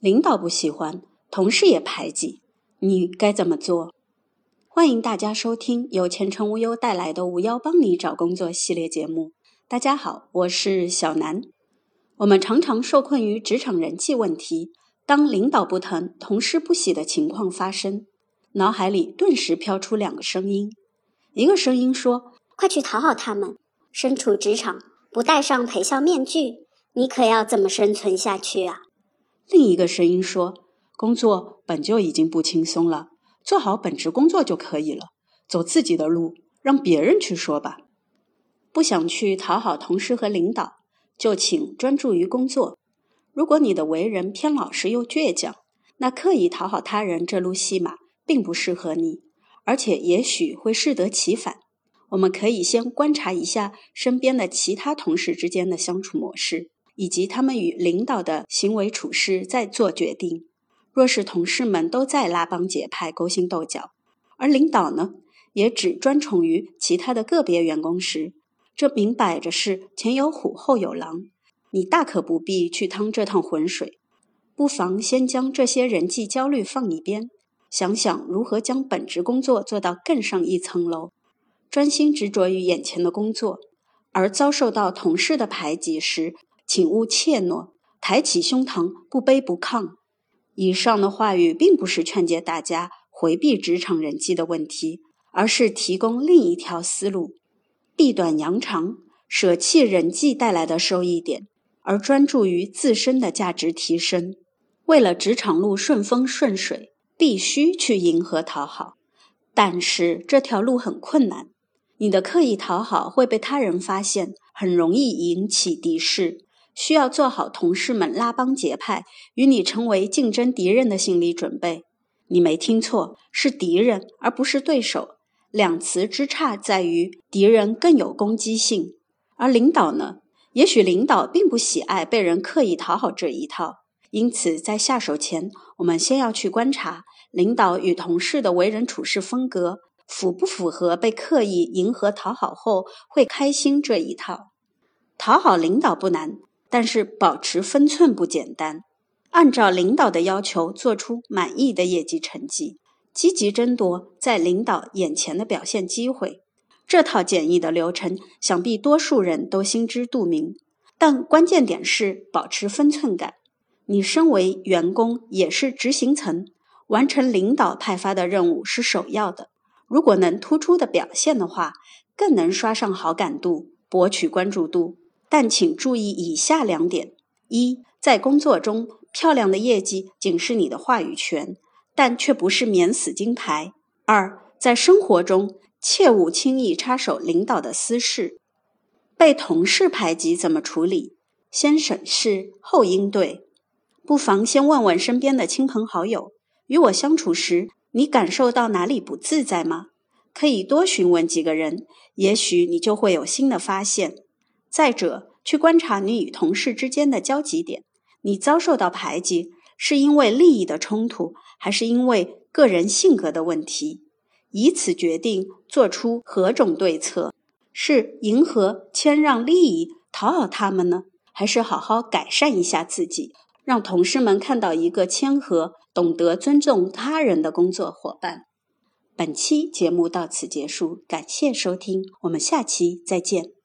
领导不喜欢，同事也排挤，你该怎么做？欢迎大家收听由前程无忧带来的“无忧帮你找工作”系列节目。大家好，我是小南。我们常常受困于职场人际问题，当领导不疼、同事不喜的情况发生，脑海里顿时飘出两个声音：一个声音说，快去讨好他们。身处职场，不戴上陪笑面具，你可要怎么生存下去啊？另一个声音说，工作本就已经不轻松了。做好本职工作就可以了，走自己的路，让别人去说吧。不想去讨好同事和领导，就请专注于工作。如果你的为人偏老实又倔强，那刻意讨好他人这路戏码并不适合你，而且也许会适得其反。我们可以先观察一下身边的其他同事之间的相处模式，以及他们与领导的行为处事，再做决定。若是同事们都在拉帮结派、勾心斗角，而领导呢，也只专宠于其他的个别员工时，这明摆着是前有虎后有狼，你大可不必去趟这趟浑水。不妨先将这些人际焦虑放一边，想想如何将本职工作做到更上一层楼，专心执着于眼前的工作。而遭受到同事的排挤时，请勿怯懦，抬起胸膛，不卑不亢。以上的话语并不是劝诫大家回避职场人际的问题，而是提供另一条思路：避短扬长，舍弃人际带来的收益点，而专注于自身的价值提升。为了职场路顺风顺水，必须去迎合讨好，但是这条路很困难。你的刻意讨好会被他人发现，很容易引起敌视。需要做好同事们拉帮结派、与你成为竞争敌人的心理准备。你没听错，是敌人，而不是对手。两词之差在于，敌人更有攻击性，而领导呢？也许领导并不喜爱被人刻意讨好这一套。因此，在下手前，我们先要去观察领导与同事的为人处事风格，符不符合被刻意迎合讨好后会开心这一套。讨好领导不难。但是保持分寸不简单，按照领导的要求做出满意的业绩成绩，积极争夺在领导眼前的表现机会。这套简易的流程，想必多数人都心知肚明。但关键点是保持分寸感。你身为员工，也是执行层，完成领导派发的任务是首要的。如果能突出的表现的话，更能刷上好感度，博取关注度。但请注意以下两点：一，在工作中，漂亮的业绩仅是你的话语权，但却不是免死金牌；二，在生活中，切勿轻易插手领导的私事。被同事排挤怎么处理？先审视后应对。不妨先问问身边的亲朋好友：与我相处时，你感受到哪里不自在吗？可以多询问几个人，也许你就会有新的发现。再者，去观察你与同事之间的交集点。你遭受到排挤，是因为利益的冲突，还是因为个人性格的问题？以此决定做出何种对策：是迎合、谦让、利益、讨好他们呢，还是好好改善一下自己，让同事们看到一个谦和、懂得尊重他人的工作伙伴？本期节目到此结束，感谢收听，我们下期再见。